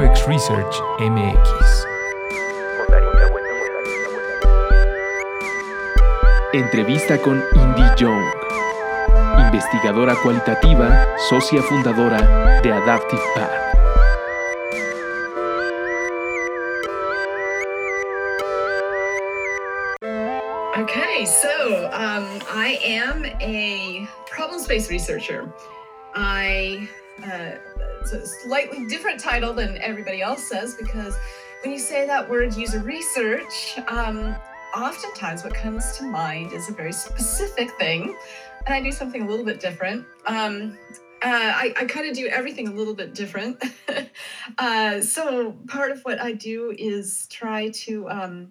UX Research MX. Entrevista con Indy Young, investigadora cualitativa, socia fundadora de Adaptive Path. Okay, so um, I am a problem space researcher. I uh, it's a slightly different title than everybody else says because when you say that word user research, um, oftentimes what comes to mind is a very specific thing, and I do something a little bit different. Um, uh, I, I kind of do everything a little bit different. uh, so part of what I do is try to um,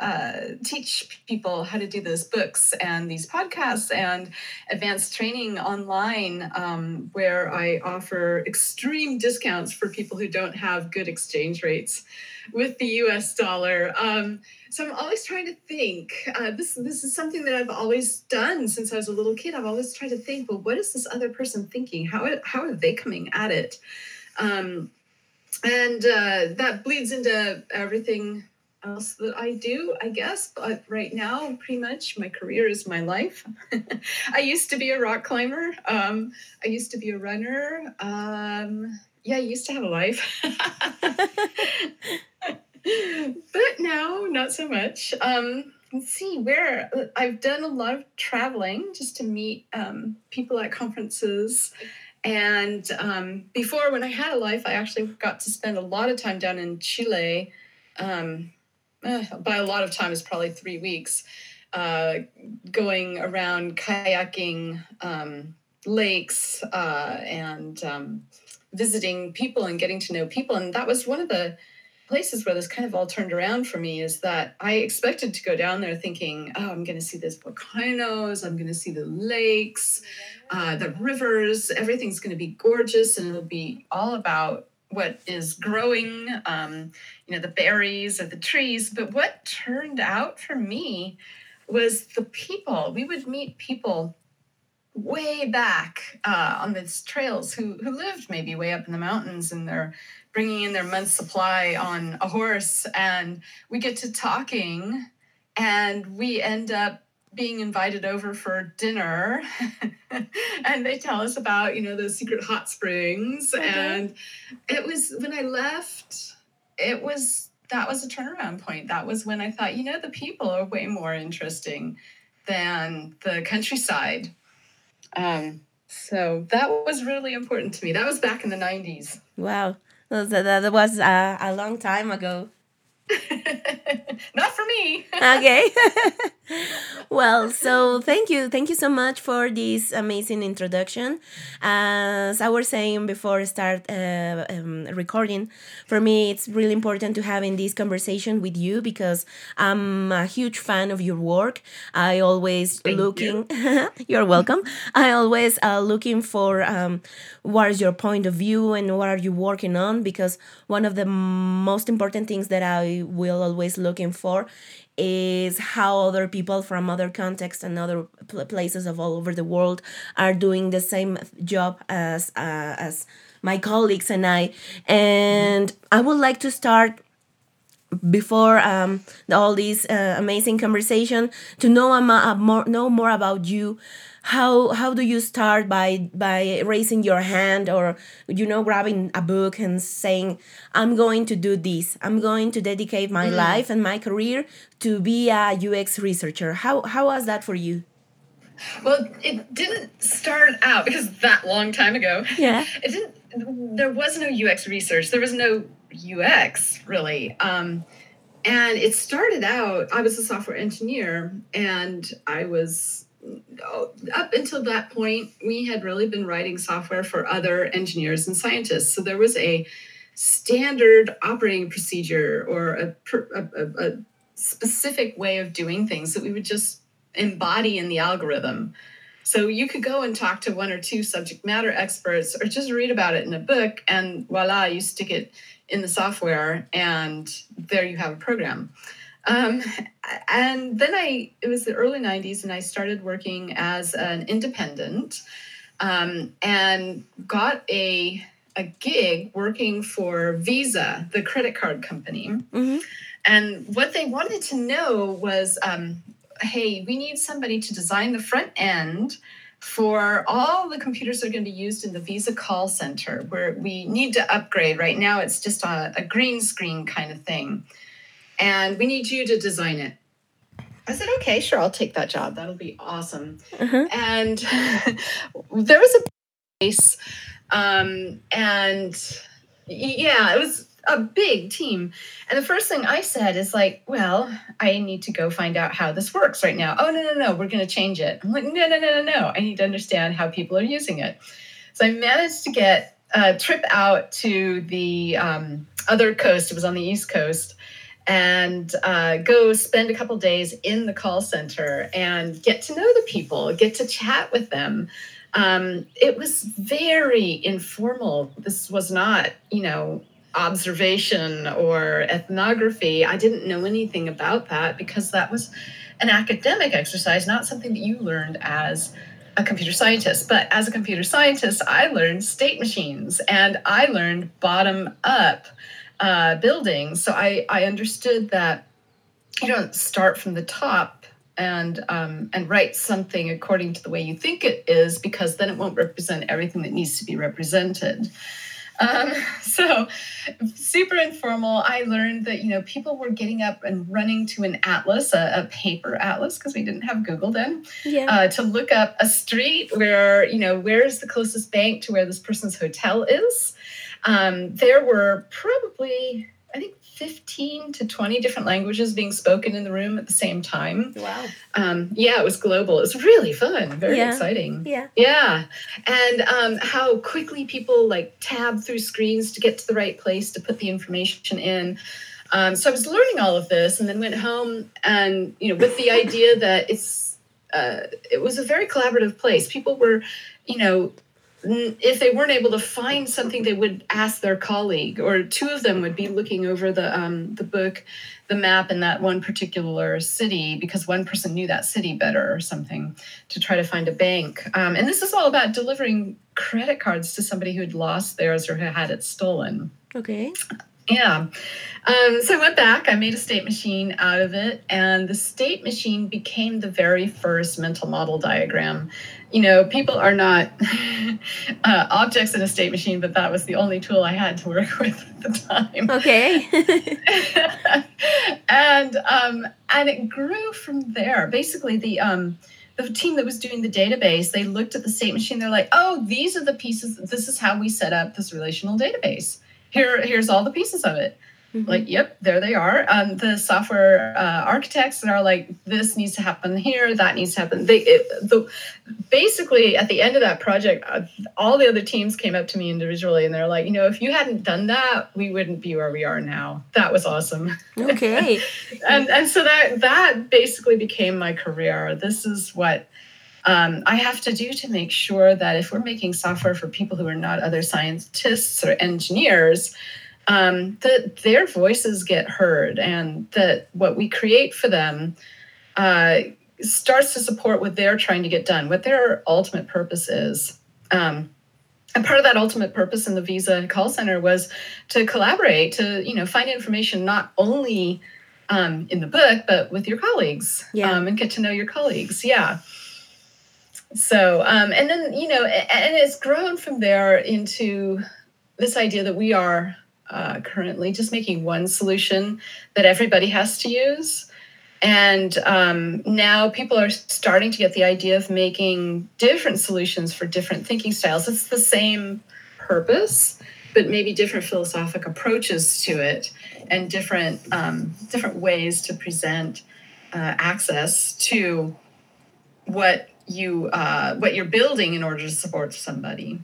uh, teach people how to do those books and these podcasts and advanced training online um, where I offer extreme discounts for people who don't have good exchange rates with the US dollar. Um, so I'm always trying to think. Uh, this this is something that I've always done since I was a little kid. I've always tried to think. Well, what is this other person thinking? How how are they coming at it? Um, and uh, that bleeds into everything else that I do, I guess. But right now, pretty much my career is my life. I used to be a rock climber. Um, I used to be a runner. Um, yeah, I used to have a life. but now, not so much. Um, let's see where I've done a lot of traveling just to meet um, people at conferences. And um, before, when I had a life, I actually got to spend a lot of time down in Chile. Um, uh, by a lot of time is probably three weeks, uh, going around kayaking um, lakes uh, and um, visiting people and getting to know people. And that was one of the places where this kind of all turned around for me is that I expected to go down there thinking, oh, I'm going to see those volcanoes, I'm going to see the lakes, uh, the rivers, everything's going to be gorgeous, and it'll be all about what is growing, um, you know, the berries or the trees. But what turned out for me was the people. We would meet people way back uh, on these trails who who lived maybe way up in the mountains and they're bringing in their month's supply on a horse and we get to talking and we end up being invited over for dinner. And they tell us about you know those secret hot springs. Okay. and it was when i left it was that was a turnaround point. That was when i thought you know the people are way more interesting than the countryside. Um, so that was really important to me. That was back in the 90s Wow, that was uh, a long time ago. not for me. Okay well so thank you. Thank you so much for this amazing introduction. As i was saying before I start uh, um, recording for me it's really important to having this conversation with you because i'm a huge fan of your work. I always Thank looking you're welcome. I always uh, looking for um, what is your point of view and what are you working on? Because one of the most important things that i will always looking for is how other people from other contexts and other pl- places of all over the world are doing the same job as uh, as my colleagues and I. And I would like to start before um, all this uh, amazing conversation to know am- more know more about you how how do you start by by raising your hand or you know grabbing a book and saying i'm going to do this i'm going to dedicate my life and my career to be a ux researcher how how was that for you Well, it didn't start out because that long time ago. Yeah. It didn't. There was no UX research. There was no UX really. Um, and it started out. I was a software engineer, and I was up until that point. We had really been writing software for other engineers and scientists. So there was a standard operating procedure or a, a, a, specific way of doing things that we would just embody in the algorithm. So you could go and talk to one or two subject matter experts or just read about it in a book, and voila, you stick it in the software, and there you have a program. Um, and then I, it was the early 90s, and I started working as an independent um, and got a a gig working for Visa, the credit card company. hmm And what they wanted to know was um, hey, we need somebody to design the front end for all the computers that are going to be used in the Visa call center, where we need to upgrade. Right now, it's just a, a green screen kind of thing. And we need you to design it. I said, okay, sure, I'll take that job. That'll be awesome. Uh-huh. And there was a place, um, and yeah, it was a big team. And the first thing I said is like, well, I need to go find out how this works right now. Oh no, no, no, we're gonna change it. I'm like, no, no, no, no, no. I need to understand how people are using it. So I managed to get a trip out to the um, other coast. It was on the East Coast. And uh, go spend a couple days in the call center and get to know the people, get to chat with them. Um, it was very informal. This was not, you know, observation or ethnography. I didn't know anything about that because that was an academic exercise, not something that you learned as a computer scientist. But as a computer scientist, I learned state machines and I learned bottom up uh, buildings. So I, I understood that you don't start from the top and um, and write something according to the way you think it is because then it won't represent everything that needs to be represented. Um, so super informal. I learned that you know people were getting up and running to an atlas, a, a paper atlas, because we didn't have Google then, Yeah. uh, to look up a street where you know where's the closest bank to where this person's hotel is. Um, there were probably I think 15 to 20 different languages being spoken in the room at the same time. wow. Um, yeah, it was global. It was really fun, very Yeah. exciting. Yeah. Yeah, and um, how quickly people like tab through screens to get to the right place to put the information in. Um, so I was learning all of this, and then went home, and you know, with the idea that it's uh, it was a very collaborative place. People were, you know. If they weren't able to find something, they would ask their colleague, or two of them would be looking over the um, the book, the map in that one particular city because one person knew that city better or something to try to find a bank. Um, and this is all about delivering credit cards to somebody who had lost theirs or who had it stolen. Okay. Yeah. Um, so I went back, I made a state machine out of it, and the state machine became the very first mental model diagram. You know, people are not uh, objects in a state machine, but that was the only tool I had to work with at the time. Okay. and um, and it grew from there. Basically, the um, the team that was doing the database, they looked at the state machine. They're like, "Oh, these are the pieces. This is how we set up this relational database. Here, here's all the pieces of it." Mhm. Like, yep, there they are. Um, the software uh, architects that are like, this needs to happen here, that needs to happen. They, it, the, basically, at the end of that project, uh, all the other teams came up to me individually, and they're like, you know, if you hadn't done that, we wouldn't be where we are now. That was awesome. okay. and and so that that basically became my career. This is what. Um, I have to do to make sure that if we're making software for people who are not other scientists or engineers, um, that their voices get heard and that what we create for them uh, starts to support what they're trying to get done, what their ultimate purpose is. Um, and part of that ultimate purpose in the Visa call center was to collaborate, to you know find information not only um, in the book but with your colleagues, Yeah. um, and get to know your colleagues. Yeah. So um, and then you know, and it's grown from there into this idea that we are uh, currently just making one solution that everybody has to use. And um, now people are starting to get the idea of making different solutions for different thinking styles. It's the same purpose, but maybe different philosophic approaches to it, and different um, different ways to present uh, access to what you uh, what you're building in order to support somebody.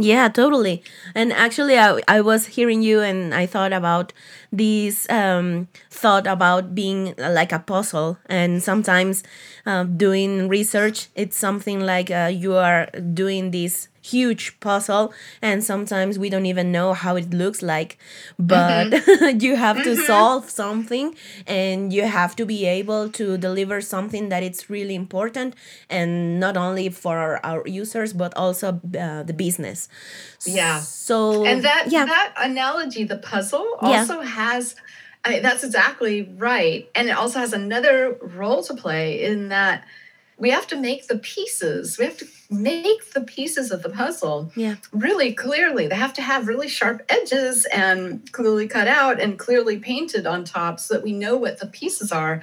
Yeah, totally. And actually, I, I was hearing you and I thought about this um, thought about being like a puzzle. And sometimes uh, doing research, it's something like uh, you are doing this huge puzzle and sometimes we don't even know how it looks like but you have to solve something and you have to be able to deliver something that it's really important and not only for our, our users but also uh, the business. Yeah. so and that yeah. that analogy the puzzle Yeah. also has I mean, that's exactly right. And it also has another role to play in that we have to make the pieces we have to make the pieces of the puzzle yeah. really clearly. They have to have really sharp edges and clearly cut out and clearly painted on top so that we know what the pieces are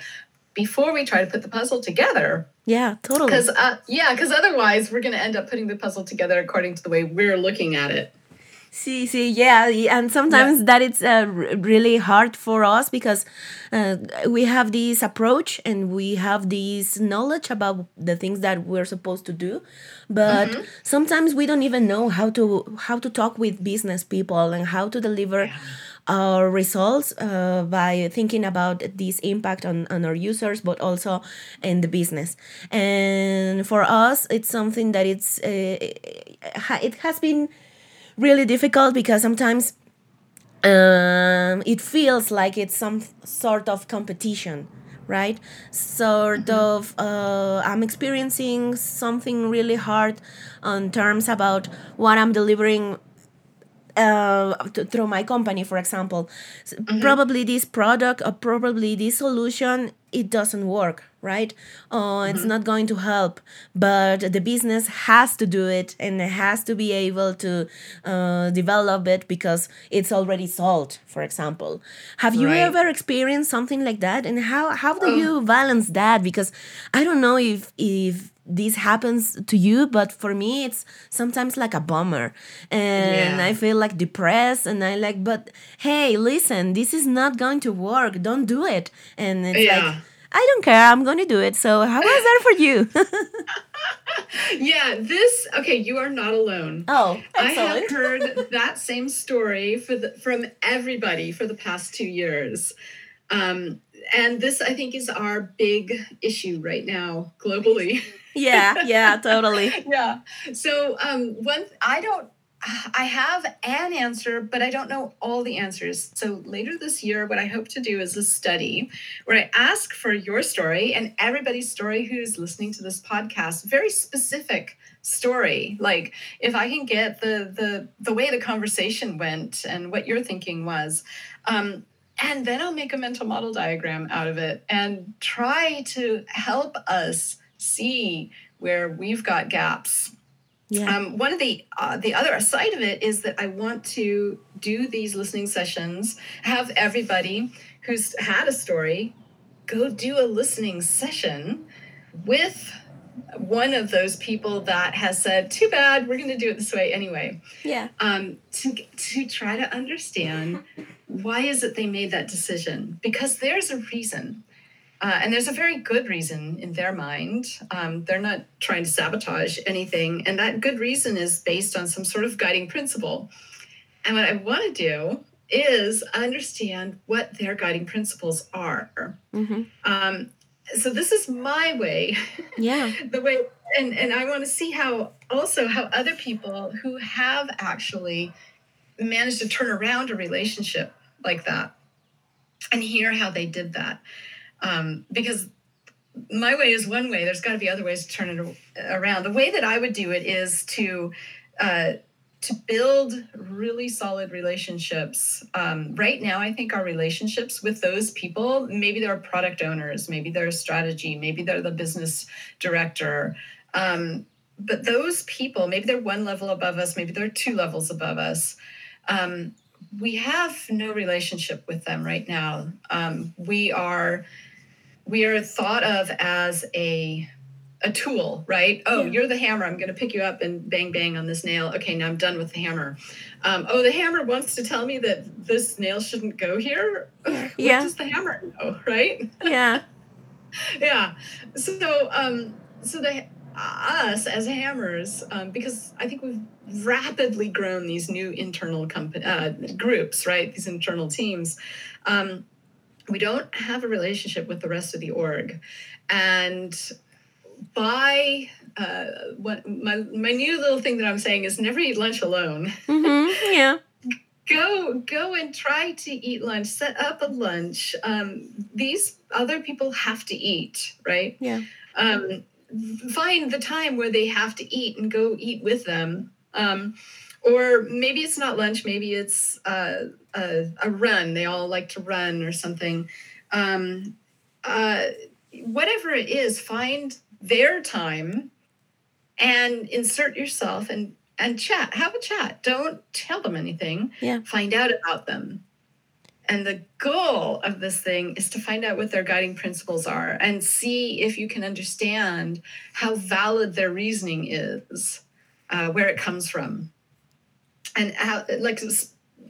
before we try to put the puzzle together. Yeah totally. Because uh, yeah because otherwise we're going to end up putting the puzzle together according to the way we're looking at it See, see, yeah, and sometimes that it's uh, really hard for us because uh, we have this approach and we have this knowledge about the things that we're supposed to do, but sometimes we don't even know how to how to talk with business people and how to deliver our results uh, by thinking about this impact on, on our users but also in the business. And for us it's something that it's uh, it has been really difficult because sometimes um, it feels like it's some sort of competition right? Sort of uh, i'm experiencing something really hard on terms about what i'm delivering uh, th- through my company, for example, S- probably this product or probably this solution it doesn't work, right? Uh, It's not going to help, but the business has to do it and it has to be able to uh, develop it because it's already sold. For example, have you Right. ever experienced something like that? And how how do you balance that? Because I don't know if if this happens to you but for me it's sometimes like a bummer and Yeah. i feel like depressed and i like but hey listen this is not going to work don't do it and it's like Yeah. I don't care i'm going to do it so how was that for you yeah this okay you are not alone oh excellent. I have heard that same story for the, from everybody for the past two years. Um, and this, I think, is our big issue right now globally. yeah yeah totally yeah. So, um, one, I don't, I have an answer, but I don't know all the answers. So, later this year, what I hope to do is a study where I ask for your story and everybody's story who's listening to this podcast, very specific story. Like, if I can get the the the way the conversation went and what your thinking was, um, and then I'll make a mental model diagram out of it and try to help us see where we've got gaps yeah. Um, one of the uh, the other side of it is that I want to do these listening sessions, have everybody who's had a story go do a listening session with one of those people that has said, "Too bad, we're going to do it this way anyway." yeah. Um, to to try to understand why is it they made that decision? Because there's a reason uh, and there's a very good reason in their mind. Um, they're not trying to sabotage anything. And that good reason is based on some sort of guiding principle. And what i want to do is understand what their guiding principles are. Hmm um, so this is my way. Yeah. The way and and i want to see how also how other people who have actually managed to turn around a relationship like that and hear how they did that um, because my way is one way. There's got to be other ways to turn it around. The way that i would do it is to uh, to build really solid relationships. Um, right now i think our relationships with those people maybe they're product owners maybe they're strategy maybe they're the business director. Um, but those people maybe they're one level above us maybe they're two levels above us. Um, we have no relationship with them right now. Um, we are we are thought of as a a tool, right? Oh, Yeah. you're the hammer. I'm going to pick you up and bang bang on this nail. Okay, now I'm done with the hammer. Um, oh, the hammer wants to tell me that this nail shouldn't go here. What Yeah. does the hammer know, right? yeah yeah. So, um, so the us as hammers, um, because I think we've rapidly grown these new internal company uh, groups, right? These internal teams. Um, we don't have a relationship with the rest of the org, and by uh, what my my new little thing that I'm saying is never eat lunch alone. Mm-hmm. Yeah. go go and try to eat lunch. Set up a lunch. Um, these other people have to eat, right? Yeah. Um, find the time where they have to eat and go eat with them. Um, or maybe it's not lunch. Maybe it's uh, a, a run. They all like to run or something. Um, uh, whatever it is, find their time and insert yourself and and chat. Have a chat. Don't tell them anything. Yeah. Find out about them. And the goal of this thing is to find out what their guiding principles are and see if you can understand how valid their reasoning is, uh, where it comes from, and how like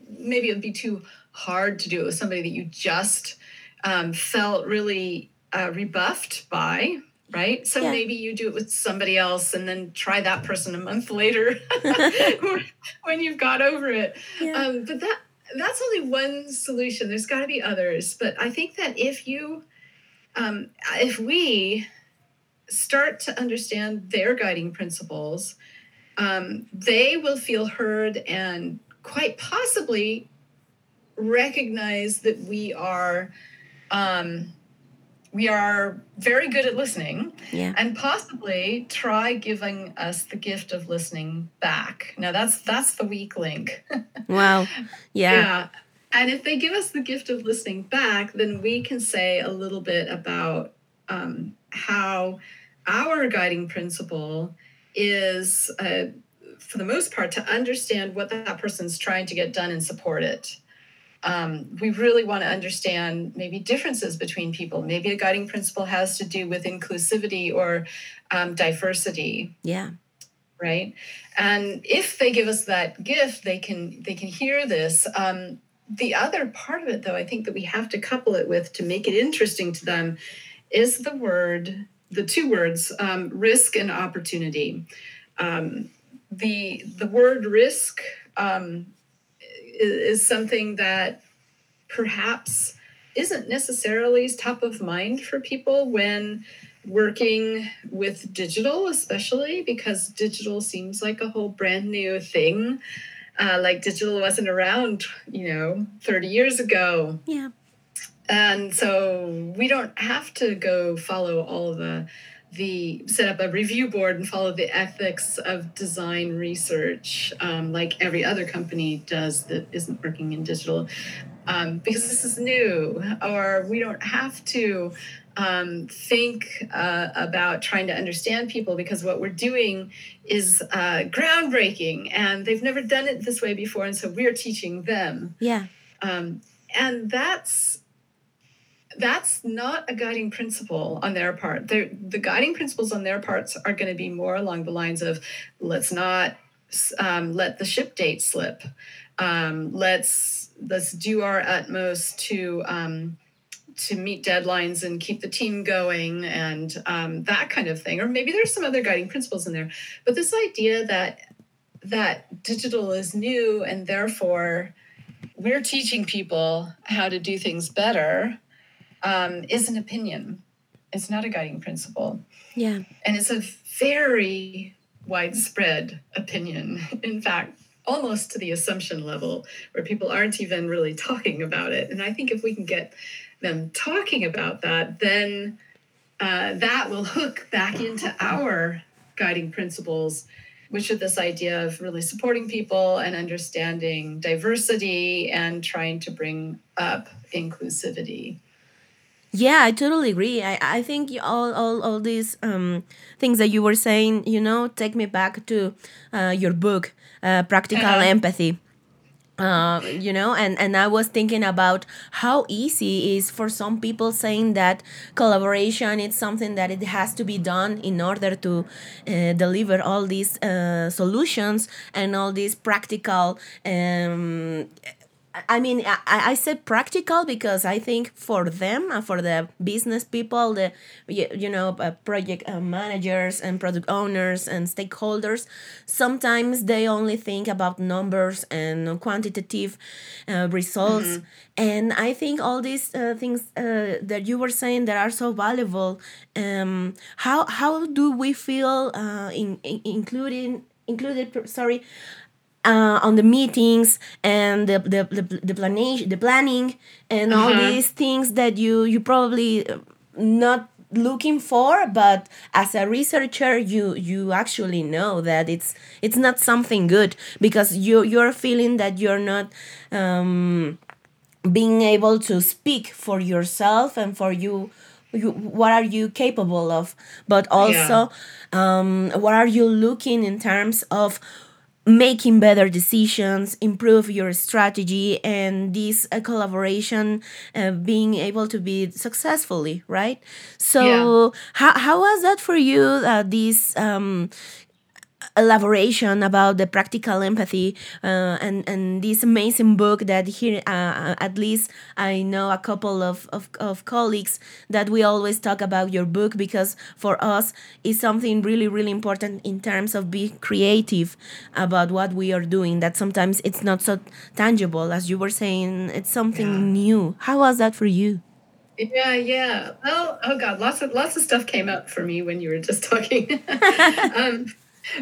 maybe it would be too hard to do it with somebody that you just um, felt really uh, rebuffed by. Right. So Yeah. maybe you do it with somebody else and then try that person a month later when you've got over it. Yeah. Um, but that that's only one solution. There's got to be others. But I think that if you, um, if we start to understand their guiding principles, um, they will feel heard and quite possibly recognize that we are. Um, we are very good at listening Yeah. and possibly try giving us the gift of listening back. Now that's that's the weak link. Wow. Yeah. And if they give us the gift of listening back, then we can say a little bit about um, how our guiding principle is, uh, for the most part, to understand what that person's trying to get done and support it. Um, we really want to understand maybe differences between people. Maybe a guiding principle has to do with inclusivity or um, diversity Yeah. right and if they give us that gift they can they can hear this um, the other part of it though i think that we have to couple it with to make it interesting to them is the word the two words um, risk and opportunity um, the the word risk um, is, is something that perhaps isn't necessarily top of mind for people when working with digital, especially because digital seems like a whole brand new thing. Uh, like digital wasn't around, you know, 30 years ago. Yeah. And so we don't have to go follow all the the set up a review board and follow the ethics of design research um, like every other company does that isn't working in digital um, because this is new or we don't have to um, think uh, about trying to understand people because what we're doing is uh, groundbreaking and they've never done it this way before and so we're teaching them Yeah. um, and that's that's not a guiding principle on their part. They're, the guiding principles on their parts are going to be more along the lines of let's not um, let the ship date slip. Um, let's let's do our utmost to um, to meet deadlines and keep the team going and um, that kind of thing. Or maybe there's some other guiding principles in there. But this idea that that digital is new and therefore we're teaching people how to do things better um, is an opinion. It's not a guiding principle. Yeah. And it's a very widespread opinion. In fact, almost to the assumption level where people aren't even really talking about it. And I think if we can get them talking about that, then uh, that will hook back into our guiding principles, which are this idea of really supporting people and understanding diversity and trying to bring up inclusivity. Yeah, I totally agree. I, I think you- all, all, all these um, things that you were saying, you know, take me back to uh, your book, uh, Practical Uh-huh. Empathy. Uh, you know, and, and I was thinking about how easy is for some people saying that collaboration is something that it has to be done in order to uh, deliver all these uh, solutions and all these practical um, I mean, I, I said practical because I think for them, uh, for the business people, the you, you know uh, project uh, managers and product owners and stakeholders, sometimes they only think about numbers and quantitative uh, results. Mm-hmm. And I think all these uh, things uh, that you were saying that are so valuable. Um, how how do we feel in, in including included? Sorry uh, on the meetings and the the the, the planning the planning and all uh-huh. these things that you you probably uh, not looking for but as a researcher you you actually know that it's it's not something good because you you're feeling that you're not um, being able to speak for yourself and for you you, what are you capable of but also yeah. um, what are you looking in terms of making better decisions, improve your strategy, and this uh, collaboration uh, being able to be successfully, right? So, yeah. how, how was that for you? Uh, this um, elaboration about the practical empathy uh, and and this amazing book that here uh, uh, at least I know a couple of, of, of colleagues that we always talk about your book because for us it's something really really important in terms of being creative about what we are doing that sometimes it's not so tangible as you were saying it's something yeah. new how was that for you yeah, yeah. Well, oh god, lots of lots of stuff came up for me when you were just talking. um,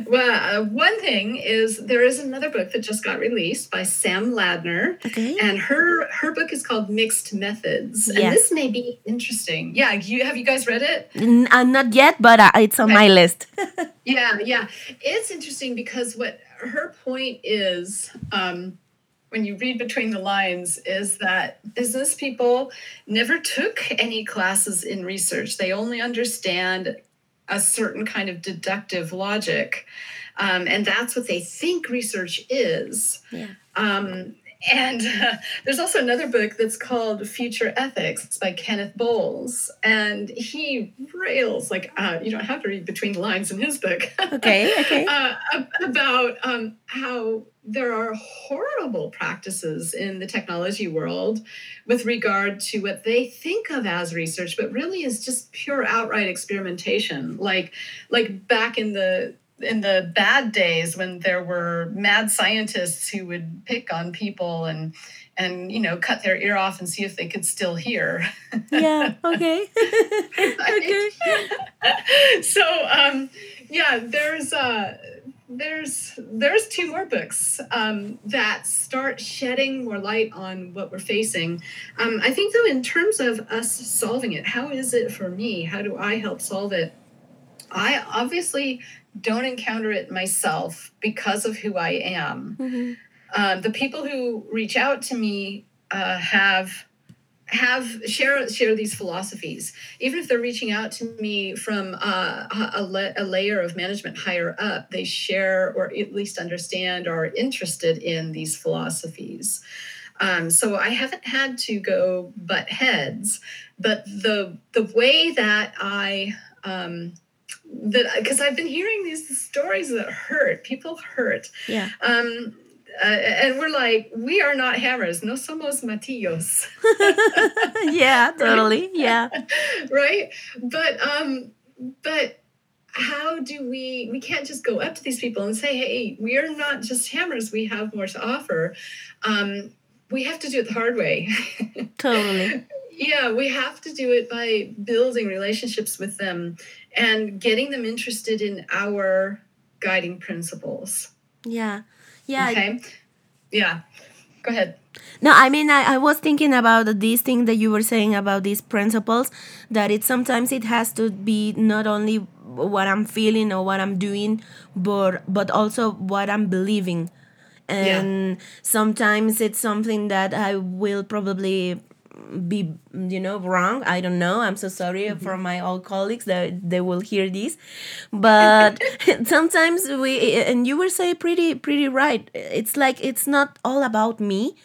well, uh, one thing is there is another book that just got released by Sam Ladner, okay. and her her book is called Mixed Methods, yes. and this may be interesting. Yeah, you have you guys read it? N- uh, not yet, but uh, it's on okay. my list. yeah, yeah, it's interesting because what her point is. Um, when you read between the lines is that business people never took any classes in research. They only understand a certain kind of deductive logic. Um, and that's what they think research is. Yeah. Um, and uh, there's also another book that's called Future Ethics by Cennydd Bowles. And he rails, like, uh, you don't have to read between the lines in his book. Okay, okay. uh, about um, how there are horrible practices in the technology world with regard to what they think of as research, but really is just pure outright experimentation. Like, like back in the in the bad days when there were mad scientists who would pick on people and and you know cut their ear off and see if they could still hear yeah okay okay so um yeah there's uh there's there's two more books um, that start shedding more light on what we're facing. Um, I think though, in terms of us solving it, how is it for me? How do I help solve it? I obviously don't encounter it myself because of who I am. Mm-hmm. Uh, the people who reach out to me uh, have have share share these philosophies even if they're reaching out to me from uh, a, a, a, layer of management higher up they share or at least understand or are interested in these philosophies um, so i haven't had to go butt heads but the the way that i um, that because I've been hearing these stories that hurt. People hurt. Yeah. Um, uh, and we're like, we are not hammers. No somos martillos. yeah, totally. Yeah. right. But um, but how do we? We can't just go up to these people and say, hey, we are not just hammers. We have more to offer. Um, we have to do it the hard way. totally. Yeah, we have to do it by building relationships with them and getting them interested in our guiding principles. Yeah. Yeah. Okay. Yeah. Go ahead. No, I mean, I, I was thinking about this thing that you were saying about these principles, that it sometimes it has to be not only what I'm feeling or what I'm doing, but but also what I'm believing. And yeah. sometimes it's something that I will probably be you know wrong. I don't know. I'm so sorry mm-hmm. for my old colleagues that they will hear this. But sometimes we and you were say pretty pretty right. It's like it's not all about me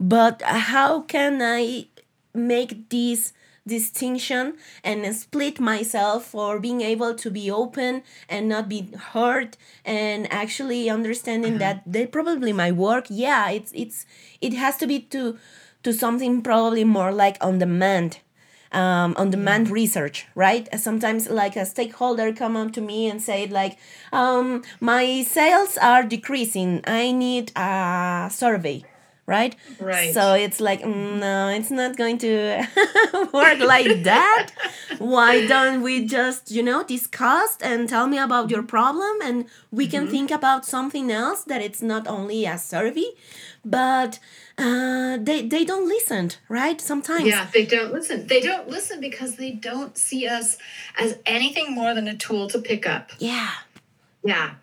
but how can i make this distinction and split myself for being able to be open and not be hurt and actually understanding that they probably my work? Yeah it's it's it has to be to to something probably more like on demand um, on demand research right? Sometimes like a stakeholder come up to me and say like um, my sales are decreasing. I need a survey right? Right. so it's like mm, no it's not going to work like that. Why don't we just you know discuss and tell me about your problem and we can think about something else that it's not only a survey but uh, they they don't listen right sometimes Yeah, they don't listen. They don't listen because they don't see us as anything more than a tool to pick up. yeah Yeah.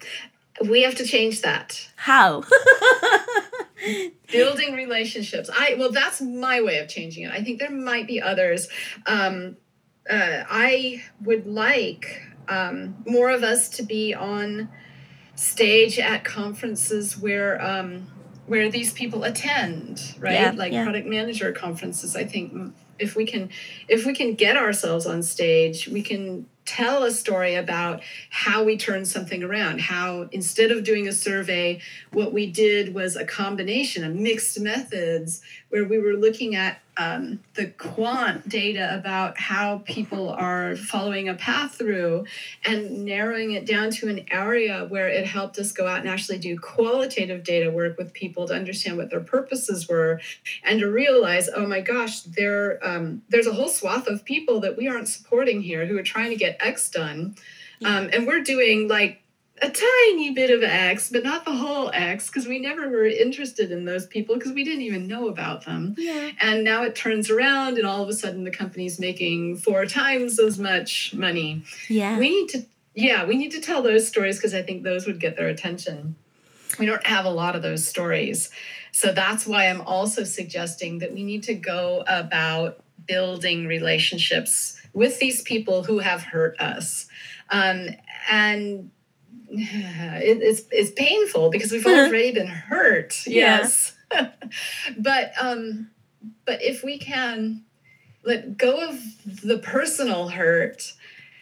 We have to change that. how Building relationships. I well, that's my way of changing it. I think there might be others. Um, uh, I would like um, more of us to be on stage at conferences where um, where these people attend, right? Yeah, like yeah. product manager conferences. I think if we can if we can get ourselves on stage, we can tell a story about how we turned something around. How instead of doing a survey, what we did was a combination of mixed methods where we were looking at um, the quant data about how people are following a path through and narrowing it down to an area where it helped us go out and actually do qualitative data work with people to understand what their purposes were and to realize oh my gosh there um, there's a whole swath of people that we aren't supporting here who are trying to get x done. Um, and we're doing like a tiny bit of X, but not the whole X, because we never were interested in those people because we didn't even know about them. yeah And now it turns around, and all of a sudden the company's making four times as much money. yeah We need to, yeah, we need to tell those stories because I think those would get their attention. We don't have a lot of those stories. So that's why I'm also suggesting that we need to go about building relationships with these people who have hurt us. Um, and it, it's, it's painful because we've already been hurt. Yeah. Yes. but um, but if we can let go of the personal hurt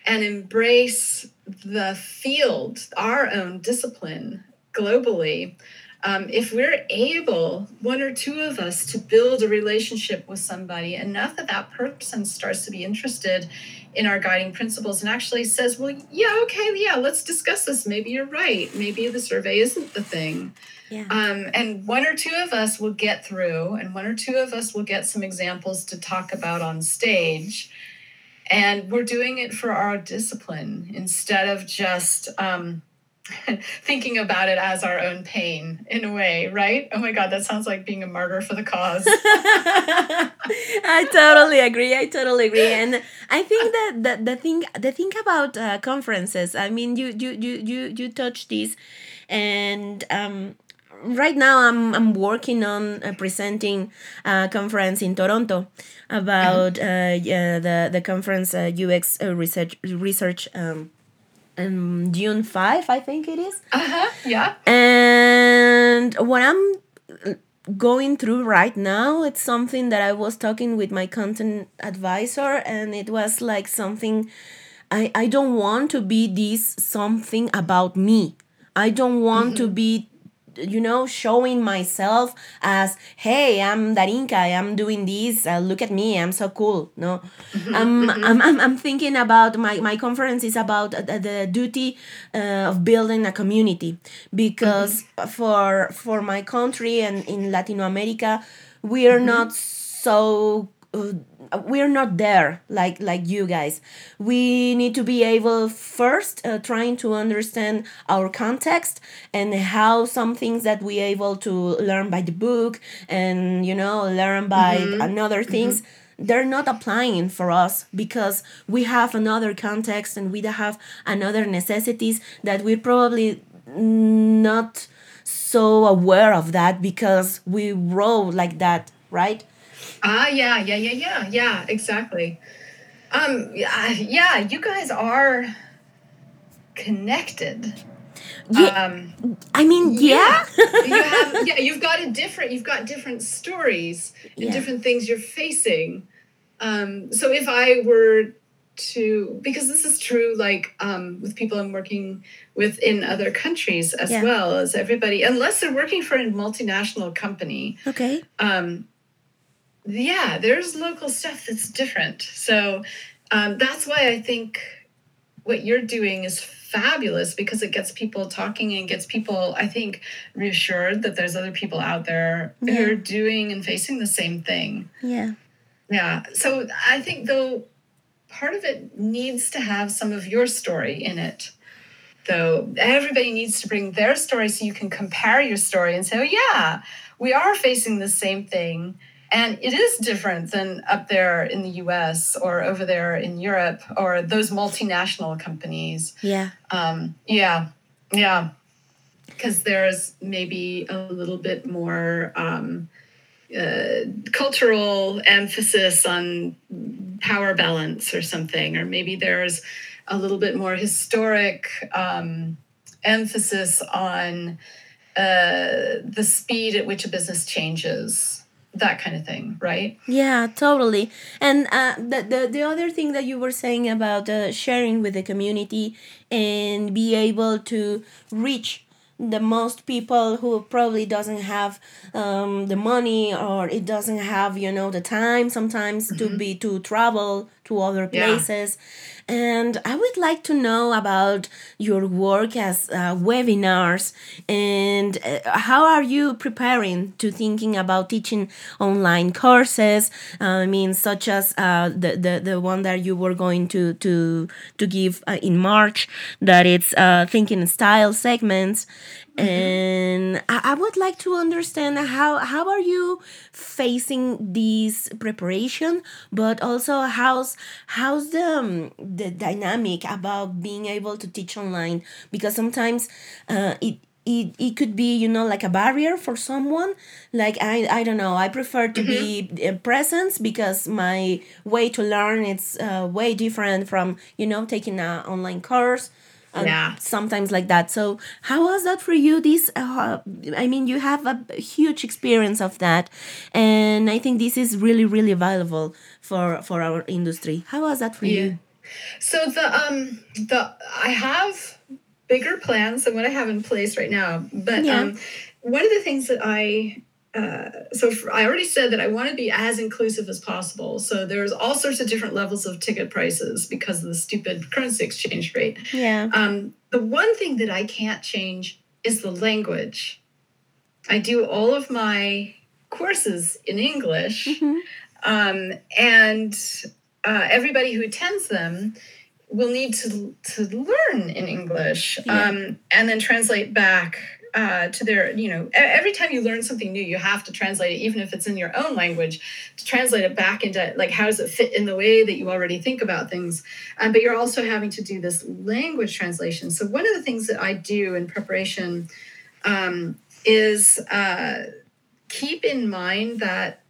and embrace the field, our own discipline globally, um, if we're able, one or two of us, to build a relationship with somebody enough that that person starts to be interested in our guiding principles and actually says, Well, yeah, okay, yeah, let's discuss this. Maybe you're right. Maybe the survey isn't the thing. yeah Um, and one or two of us will get through, and one or two of us will get some examples to talk about on stage. And we're doing it for our discipline instead of just um, thinking about it as our own pain in a way, right? Oh my God, that sounds like being a martyr for the cause. I totally agree. I totally agree, and I think that the, the thing the thing about uh, conferences. I mean, you you you you you touch this, and um, right now I'm I'm working on uh, presenting a conference in Toronto about uh, yeah, the the conference uh, UX uh, research research. Um, um, June 5, I think it is. uh huh. Yeah. And what I'm going through right now, it's something that I was talking with my content advisor, and it was like something I, I don't want to be this something about me. I don't want to be you know showing myself as hey i'm darinka i'm doing this uh, look at me i'm so cool no? I'm, I'm, I'm, I'm thinking about my, my conference is about the, the duty uh, of building a community. Because for for my country and in latin america we are not so uh, we're not there like like you guys. We need to be able first uh, trying to understand our context and how some things that we able to learn by the book and you know learn by another things. They're not applying for us because we have another context and we have another necessities that we're probably not so aware of that because we roll like that right Ah, yeah, yeah, yeah, yeah, yeah, exactly. Um, yeah, yeah, you guys are connected. Yeah, Um, I mean, yeah. you have, yeah, you've got a different, you've got different stories and Yeah. different things you're facing. Um, so if I were to, because this is true, like um, with people I'm working with in other countries as Yeah. well as everybody, unless they're working for a multinational company, Okay. um, yeah, there's local stuff that's different. So um, that's why I think what you're doing is fabulous because it gets people talking and gets people, I think, reassured that there's other people out there Yeah. who are doing and facing the same thing. Yeah. Yeah. So I think though part of it needs to have some of your story in it. Though everybody needs to bring their story so you can compare your story and say, oh, yeah, we are facing the same thing. And it is different than up there in the US or over there in Europe or those multinational companies. Yeah. Um, yeah, yeah, because there's maybe a little bit more um, uh, cultural emphasis on power balance or something, or maybe there's a little bit more historic um, emphasis on uh, the speed at which a business changes, that kind of thing, right? Yeah, totally. And uh, the, the the other thing that you were saying about uh, sharing with the community and be able to reach the most people who probably doesn't have um, the money or it doesn't have you know the time sometimes to be to travel to other Yeah. places. And i would like to know about your work as uh, webinars and uh, how are you preparing to thinking about teaching online courses? I mean such as uh, the, the the one that you were going to to to give uh, in march that it's uh, thinking style segments and I, I would like to understand how how are you facing this preparation but also how's how's the um, the dynamic about being able to teach online? Because sometimes uh, it it, it could be you know like a barrier for someone. Like i i don't know. I prefer to be uh, present because my way to learn it's uh, way different from you know taking an online course and Yeah. sometimes like that so how was that for you this uh, i mean you have a huge experience of that and i think this is really really valuable for for our industry how was that for you So the um the I have bigger plans than what I have in place right now. But Yeah. um, one of the things that I uh, so for, I already said that I want to be as inclusive as possible. So there's all sorts of different levels of ticket prices because of the stupid currency exchange rate. yeah Um, the one thing that I can't change is the language. I do all of my courses in English, Mhm. um, and uh, everybody who attends them will need to, to learn in English Yeah. um, and then translate back. Uh, to their, you know, every time you learn something new, you have to translate it, even if it's in your own language, to translate it back into like how does it fit in the way that you already think about things. Um, but you're also having to do this language translation. So one of the things that I do in preparation um, is uh, keep in mind that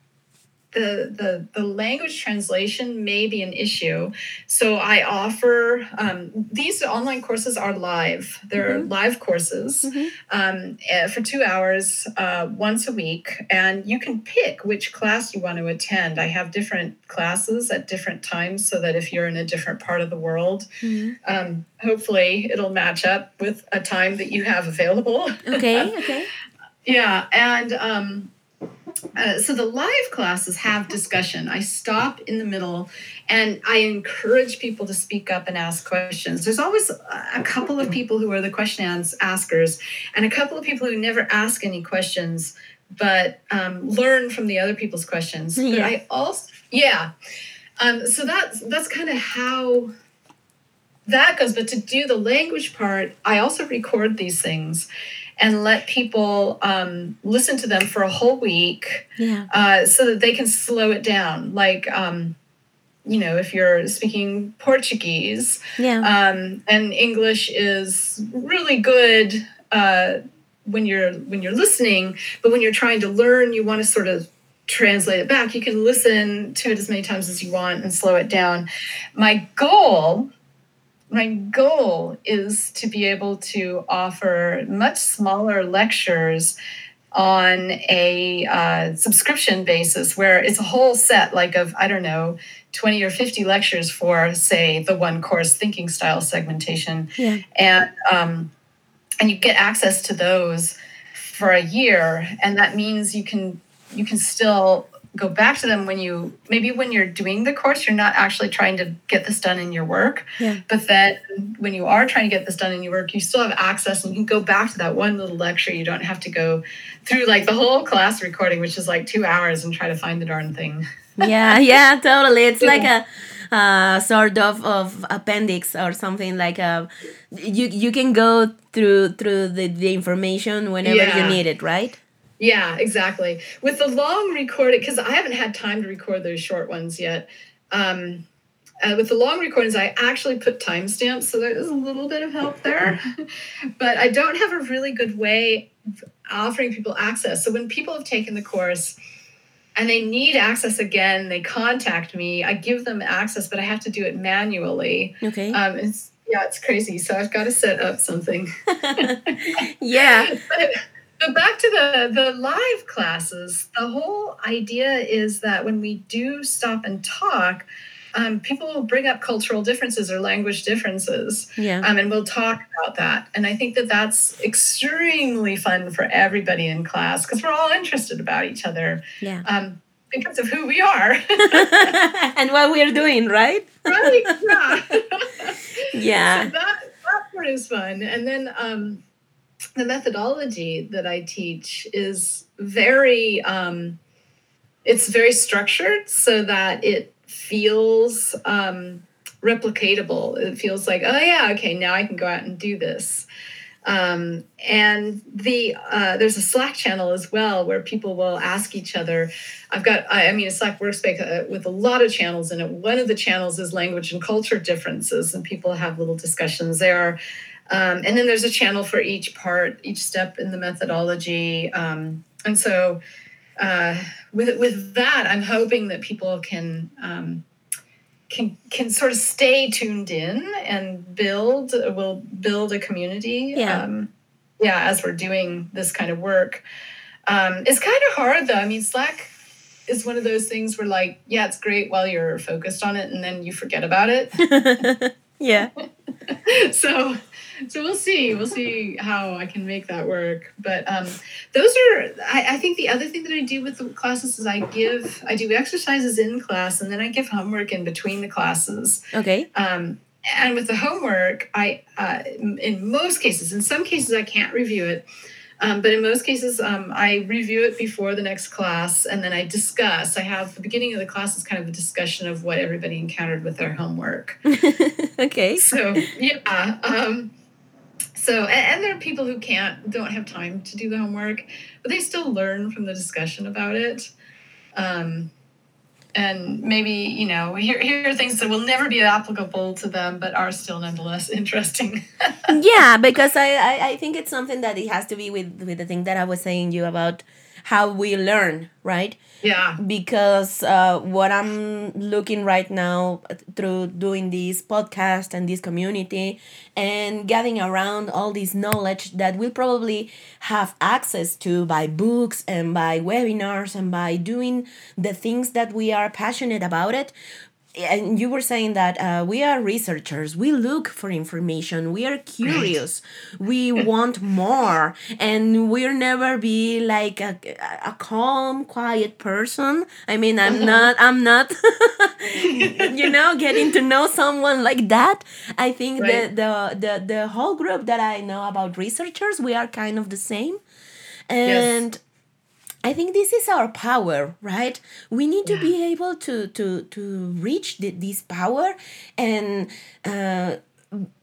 the, the the language translation may be an issue. So I offer um, these online courses are live. They're live courses Mhm. um, eh, for two hours uh, once a week, and you can pick which class you want to attend. I have different classes at different times, so that if you're in a different part of the world, Mhm. um, hopefully it'll match up with a time that you have available. okay okay yeah, and um, uh, so the live classes have discussion. I stop in the middle and I encourage people to speak up and ask questions. There's always a couple of people who are the question ans- askers and a couple of people who never ask any questions but um, learn from the other people's questions. But Yeah. I also, yeah. Um, so that's that's kind of how that goes. But to do the language part, I also record these things and let people um, listen to them for a whole week yeah uh, so that they can slow it down. Like, um, you know, if you're speaking Portuguese yeah um, and English is really good uh, when you're when you're listening, but when you're trying to learn, you want to sort of translate it back. You can listen to it as many times as you want and slow it down. My goal my goal is to be able to offer much smaller lectures on a uh, subscription basis where it's a whole set like of i don't know 20 or 50 lectures for say the one course thinking style segmentation Yeah. and um, and you get access to those for a year and that means you can you can still go back to them when you maybe when you're doing the course you're not actually trying to get this done in your work Yeah. but then when you are trying to get this done in your work you still have access and you can go back to that one little lecture you don't have to go through like the whole class recording which is like two hours and try to find the darn thing yeah, yeah, totally. It's like a uh, sort of of appendix or something like a you you can go through through the, the information whenever you need it, right? Yeah, exactly. With the long recording, because I haven't had time to record those short ones yet. Um, uh, with the long recordings, I actually put timestamps, so there is a little bit of help there. but I don't have a really good way of offering people access. So when people have taken the course and they need access again, they contact me. I give them access, but I have to do it manually. Okay. Um, it's yeah, it's crazy. So I've got to set up something. yeah. but, but back to the the live classes the whole idea is that when we do stop and talk um, people will bring up cultural differences or language differences Yeah. um, and we'll talk about that and i think that that's extremely fun for everybody in class because we're all interested about each other Yeah. um, because of who we are and what we're doing, right? right yeah Yeah. so that that part is fun and then um, the methodology that i teach is very um, it's very structured so that it feels um, replicatable. It feels like oh yeah okay now i can go out and do this. Um, and the uh, there's a slack channel as well where people will ask each other. I've got i, I mean a slack workspace uh, with a lot of channels in it. One of the channels is language and culture differences and people have little discussions there um, and then there's a channel for each part each step in the methodology um, and so uh, with with that i'm hoping that people can um, can can sort of stay tuned in and build will build a community Yeah. um, yeah as we're doing this kind of work um, it's kind of hard though i mean slack is one of those things where like yeah it's great while you're focused on it and then you forget about it yeah. so so we'll see. We'll see how i can make that work. But um those are I, I think the other thing that i do with the classes is i give i do exercises in class and then i give homework in between the classes. Okay. um and with the homework i uh, in most cases in some cases i can't review it um, but in most cases um, i review it before the next class and then i discuss. I have the beginning of the class is kind of a discussion of what everybody encountered with their homework. Okay. so yeah um so and, there are people who can't don't have time to do the homework but they still learn from the discussion about it. Um and maybe you know here are things that will never be applicable to them but are still nonetheless interesting. Yeah because I, I i think it's something that it has to be with with the thing that i was saying you about how we learn right yeah. Because uh, what i'm looking right now through doing this podcast and this community and getting around all this knowledge that we'll probably have access to by books and by webinars and by doing the things that we are passionate about it and you were saying that uh, we are researchers. We look for information. We are curious. We want more. And we'll never be like a, a calm quiet person. I mean i'm not i'm not you know getting to know someone like that. I think Right. the, the the the whole group that i know about researchers we are kind of the same. And I think this is our power, right? We need to be able to to to reach the, this power and uh,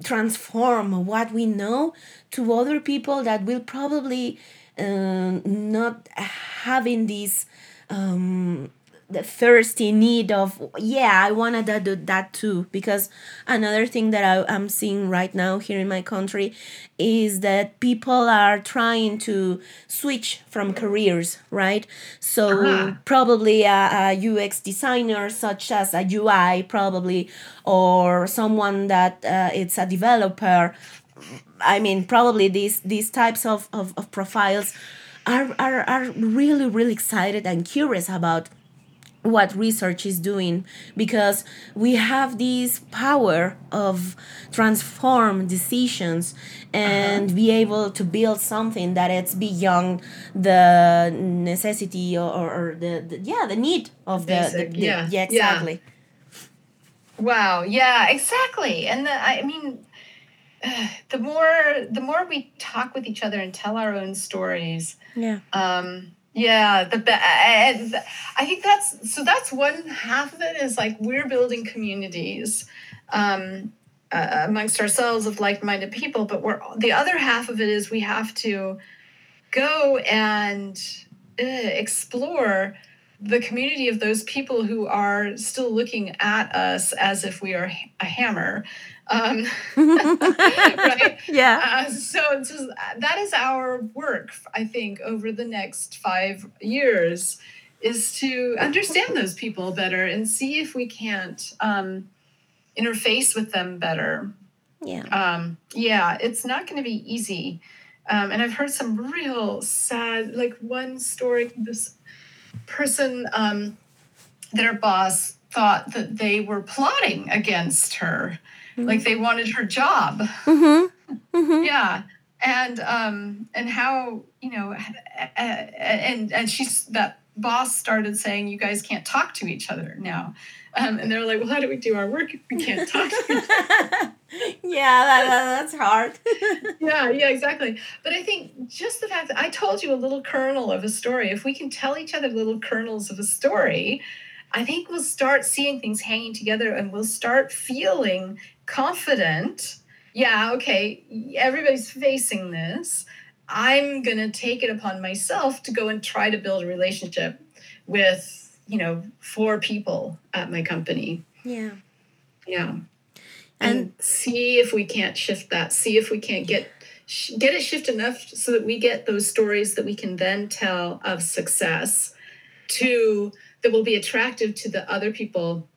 transform what we know to other people that will probably um, not having this um, the thirsty need of yeah i want to do that too. Because another thing that I, i'm seeing right now here in my country is that people are trying to switch from careers right? So Ah. probably a, a ux designer such as a ui probably or someone that uh, it's a developer. I mean, probably these these types of, of, of profiles are, are, are really, really excited and curious about what research is doing because we have this power of transform decisions and uh-huh. be able to build something that it's beyond the necessity or, or the, the, yeah the need of the, the, the yeah. yeah exactly yeah. wow yeah exactly and the, i mean the more the more we talk with each other and tell our own stories yeah um yeah the and i think that's so that's one half of it is like we're building communities um uh, amongst ourselves of like-minded people but we're the other half of it is we have to go and uh, explore the community of those people who are still looking at us as if we are a hammer um, right? Yeah. Uh, so, so that is our work, I think, over the next five years, is to understand those people better and see if we can't um, interface with them better. Yeah. Um, yeah, it's not going to be easy. Um, and I've heard some real sad, like one story. This person, um, their boss thought that they were plotting against her mm-hmm. like they wanted her job. Mm-hmm. Mm-hmm. Yeah. And um and how you know and and she's that boss started saying you guys can't talk to each other now um, and they're like well how do we do our work if we can't talk to each other yeah that, that's hard yeah yeah exactly but i think just the fact that i told you a little kernel of a story if we can tell each other little kernels of a story I think we'll start seeing things hanging together and we'll start feeling confident. Yeah, okay, everybody's facing this. I'm going to take it upon myself to go and try to build a relationship with, you know, four people at my company. Yeah. Yeah. And, and see if we can't shift that. See if we can't get get it shift enough so that we get those stories that we can then tell of success to that will be attractive to the other people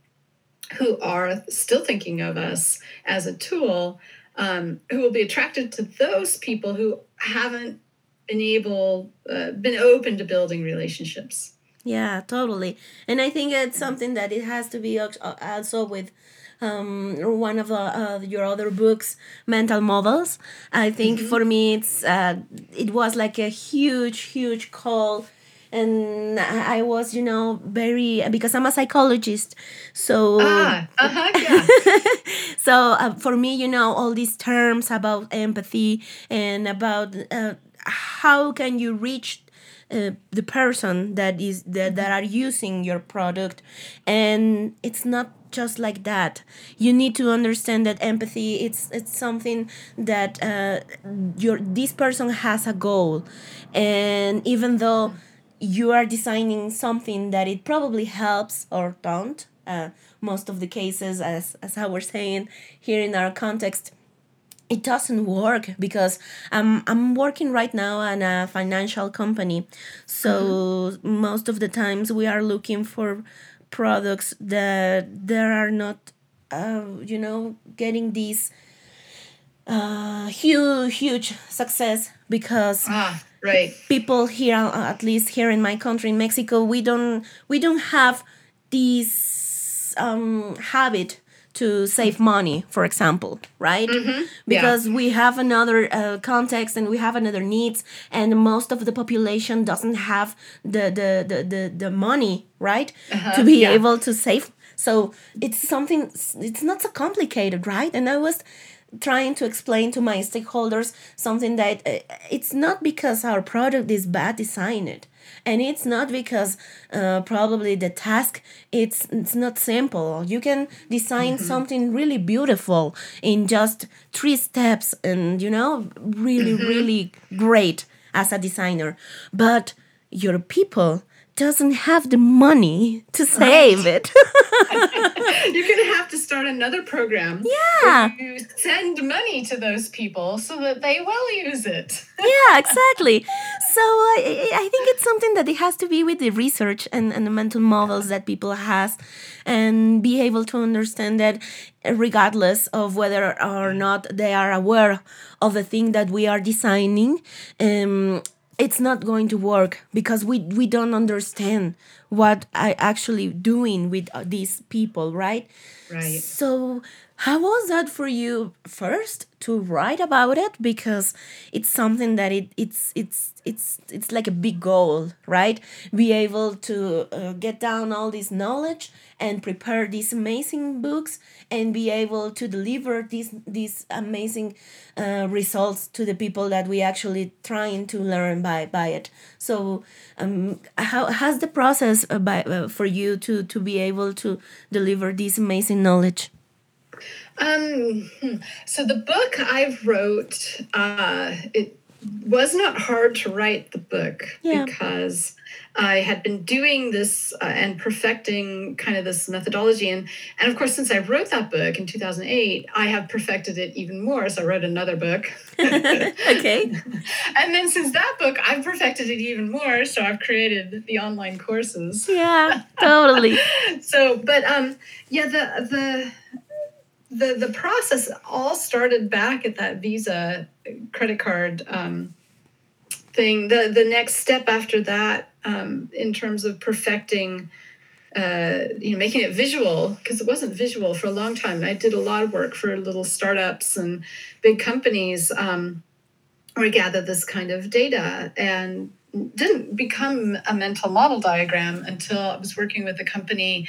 who are still thinking of us as a tool, um, who will be attracted to those people who haven't been able, uh, been open to building relationships. Yeah, totally. And I think it's something that it has to be also with um, one of the, uh, your other books, Mental Models. I think mm-hmm. for me, it's uh, it was like a huge, huge call and I was, you know, very because I'm a psychologist, so ah, uh-huh, yeah. so uh, for me, you know, all these terms about empathy and about uh, how can you reach uh, the person that is that, that are using your product. And it's not just like that. You need to understand that empathy it's it's something that uh, your this person has a goal. And even though you are designing something that it probably helps or don't. Uh, most of the cases, as, as I was saying here in our context, it doesn't work because I'm, I'm working right now in a financial company. So mm-hmm. most of the times we are looking for products that there are not, uh, you know, getting these uh, huge, huge success because ah right people here at least here in my country in mexico we don't we don't have this um, habit to save money for example right mm-hmm. because yeah. we have another uh, context and we have another needs and most of the population doesn't have the the the the, the money right uh-huh. to be yeah. able to save so it's something it's not so complicated right and i was trying to explain to my stakeholders something that uh, it's not because our product is bad designed and it's not because uh, probably the task it's it's not simple you can design mm-hmm. something really beautiful in just three steps and you know really mm-hmm. really great as a designer but your people doesn't have the money to save right. it. You're going to have to start another program. Yeah. you send money to those people so that they will use it. yeah, exactly. So I, I think it's something that it has to be with the research and, and the mental models that people has and be able to understand that regardless of whether or not they are aware of the thing that we are designing um, it's not going to work because we we don't understand what I actually doing with uh, these people, right? Right. So how was that for you first to write about it because it's something that it it's it's it's it's like a big goal, right? Be able to uh, get down all this knowledge and prepare these amazing books and be able to deliver these these amazing uh, results to the people that we actually trying to learn by by it. So um, how has the process uh, by, uh, for you to to be able to deliver this amazing knowledge? Um, hmm. so the book I wrote, uh, it was not hard to write the book Yeah. because I had been doing this uh, and perfecting kind of this methodology. And, and of course, since I wrote that book in 2008, I have perfected it even more. So I wrote another book. okay. and then since that book, I've perfected it even more. So I've created the online courses. Yeah, totally. So, but um, yeah, the the the the process all started back at that Visa credit card um, thing. The the next step after that, um, in terms of perfecting. Uh, you know, making it visual because it wasn't visual for a long time. I did a lot of work for little startups and big companies um, where I gathered this kind of data and didn't become a mental model diagram until I was working with a company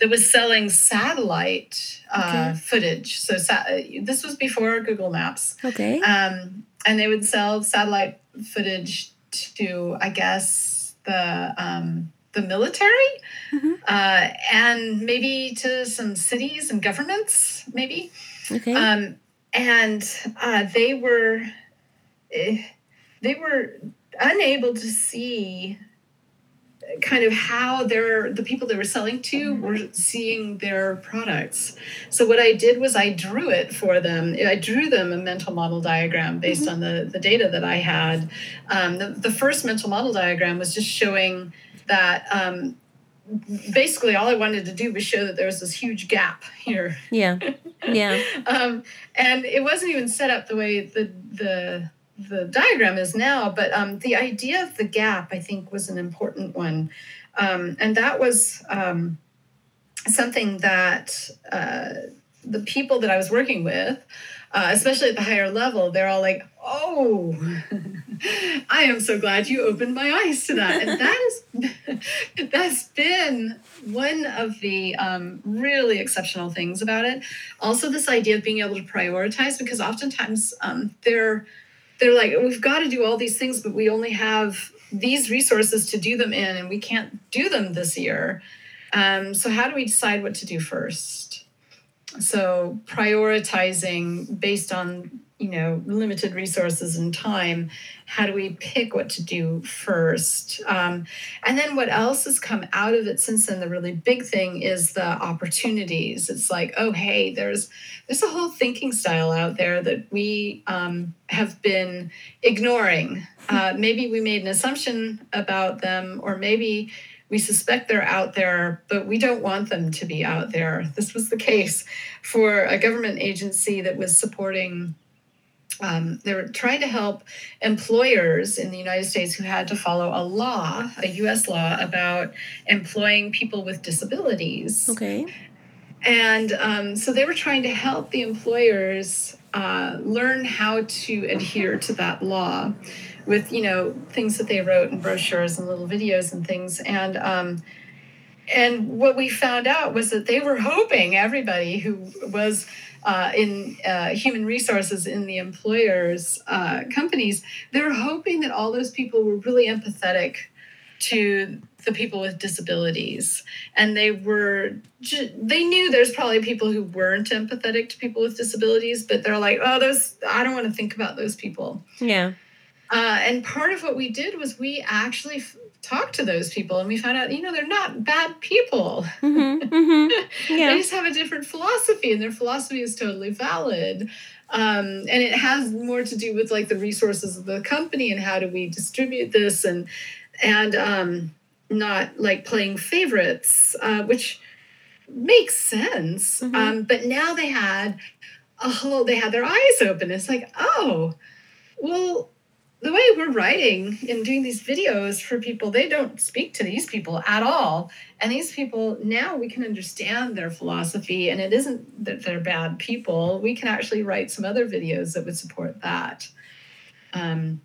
that was selling satellite uh, Okay. footage. So sa- this was before Google Maps, Okay. um, and they would sell satellite footage to, I guess, the um, the military, Mhm. uh, and maybe to some cities and governments, maybe. Okay. Um, and uh, they were eh, they were unable to see kind of how their the people they were selling to were seeing their products. So what i did was i drew it for them. I drew them a mental model diagram based on the, the data that i had. Um, the, the first mental model diagram was just showing that um, basically all i wanted to do was show that there was this huge gap here. Yeah. Yeah. um, and it wasn't even set up the way the the the diagram is now. But um, the idea of the gap, I think, was an important one, um, and that was um, something that uh, the people that I was working with. Uh, especially at the higher level, they're all like, "Oh, I am so glad you opened my eyes to that." And that is that's been one of the um, really exceptional things about it also this idea of being able to prioritize because oftentimes um, they're they're like we've got to do all these things but we only have these resources to do them in and we can't do them this year. Um, so how do we decide what to do first? So prioritizing based on you know limited resources and time how do we pick what to do first? Um, and then what else has come out of it since then the really big thing is the opportunities. It's like oh hey there's there's a whole thinking style out there that we um, have been ignoring. Uh, maybe we made an assumption about them or maybe we suspect they're out there, but we don't want them to be out there. This was the case for a government agency that was supporting, um, they were trying to help employers in the United States who had to follow a law, a US law, about employing people with disabilities. Okay. And um, so they were trying to help the employers uh, learn how to adhere to that law with, you know, things that they wrote in brochures and little videos and things. And um, and what we found out was that they were hoping everybody who was uh, in uh, human resources in the employers' uh, companies, they were hoping that all those people were really empathetic to the people with disabilities and they were they knew there's probably people who weren't empathetic to people with disabilities but they're like oh those i don't want to think about those people Yeah. uh, and part of what we did was we actually talked to those people and we found out you know they're not bad people Mm-hmm. Mm-hmm. they just have a different philosophy and their philosophy is totally valid um, and it has more to do with like the resources of the company and how do we distribute this and and um, not like playing favorites uh, which makes sense Mhm. um, but now they had a whole they had their eyes open it's like oh well the way we're writing and doing these videos for people, they don't speak to these people at all. And these people, now we can understand their philosophy, and it isn't that they're bad people. We can actually write some other videos that would support that. Um,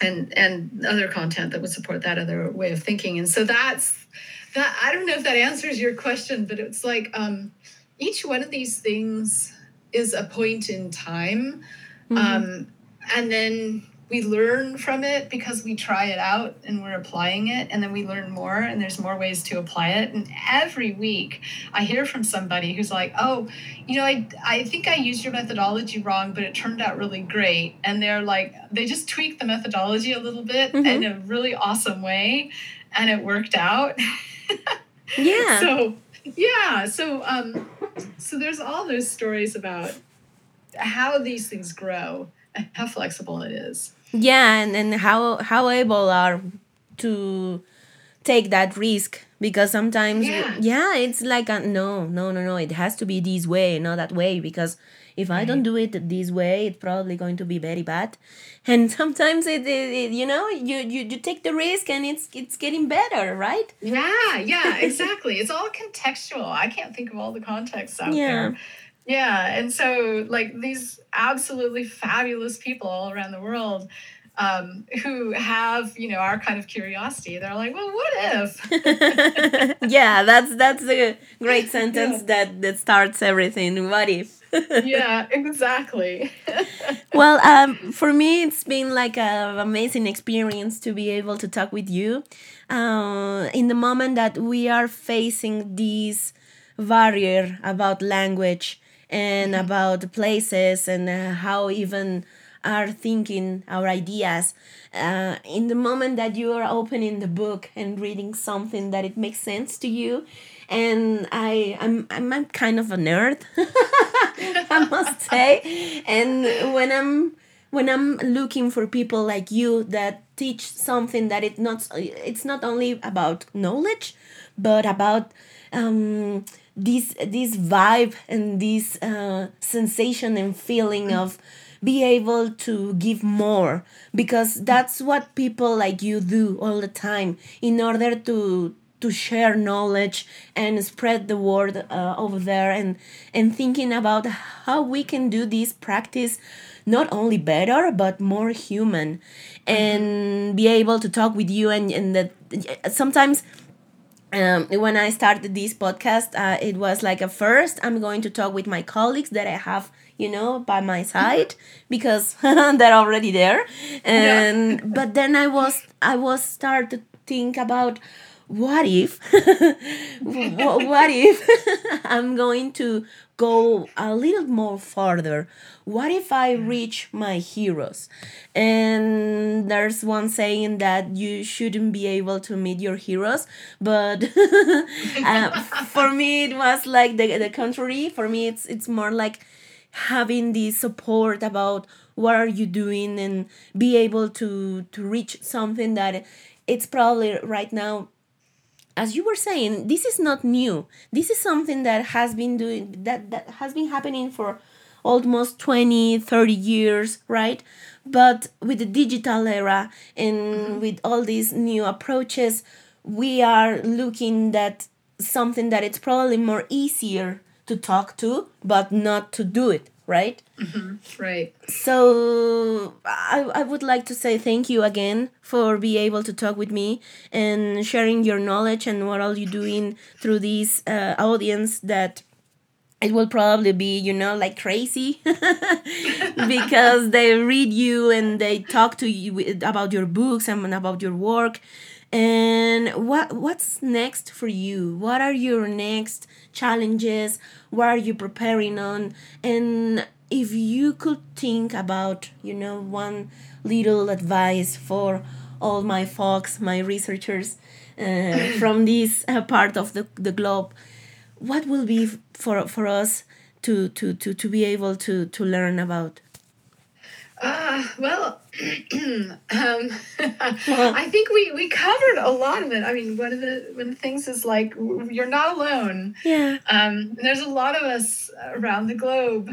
and and other content that would support that other way of thinking. And so that's that I don't know if that answers your question, but it's like um, each one of these things is a point in time. Mm-hmm. Um, and then we learn from it because we try it out and we're applying it and then we learn more and there's more ways to apply it. And every week i hear from somebody who's like oh you know i, I think i used your methodology wrong but it turned out really great. And they're like they just tweaked the methodology a little bit mm-hmm. in a really awesome way and it worked out. Yeah. So yeah so um so there's all those stories about how these things grow and how flexible it is yeah and, and how how able are to take that risk? Because sometimes yeah, yeah it's like a, no no no no it has to be this way not that way because if i don't do it this way it's probably going to be very bad. And sometimes it, it, it, you know you, you you take the risk and it's it's getting better right? Yeah yeah exactly. It's all contextual. I can't think of all the contexts out yeah. there yeah. And so, like, these absolutely fabulous people all around the world um, who have, you know, our kind of curiosity, they're like, well, what if? yeah, that's that's a great sentence yeah. that, that starts everything. What if? yeah, exactly. well, um, for me, it's been like an amazing experience to be able to talk with you. Uh, in the moment that we are facing this barrier about language and mm-hmm. about places and uh, how even our thinking our ideas uh, in the moment that you are opening the book and reading something that it makes sense to you and I I'm I'm, kind of a nerd I must say and when I'm when I'm looking for people like you that teach something that it not it's not only about knowledge but about um, this this vibe and this uh, sensation and feeling of be able to give more because that's what people like you do all the time in order to to share knowledge and spread the word uh, over there and and thinking about how we can do this practice not only better but more human and mm-hmm. be able to talk with you and and that sometimes um, when I started this podcast, uh, it was like a first I'm going to talk with my colleagues that I have, you know, by my side because they're already there, and yeah. but then I was I was start to think about what if what if I'm going to go a little more further what if i reach my heroes? And there's one saying that you shouldn't be able to meet your heroes but uh, for me it was like the, the contrary. For me it's it's more like having the support about what are you doing and be able to to reach something that it's probably right now as you were saying this is not new this is something that has been doing that that has been happening for almost 20 30 years right but with the digital era and mm-hmm. with all these new approaches we are looking that something that it's probably more easier to talk to but not to do it right? Mm-hmm. Right. So I, I would like to say thank you again for being able to talk with me and sharing your knowledge and what are you doing through this uh, audience that it will probably be you know like crazy because they read you and they talk to you about your books and about your work and what what's next for you what are your next challenges what are you preparing on and if you could think about you know one little advice for all my folks my researchers uh, from this uh, part of the, the globe what will be for for us to to to, to be able to to learn about uh, well, um, I think we, we covered a lot of it. I mean, one of the one of the things is like you're not alone. Yeah. Um, there's a lot of us around the globe,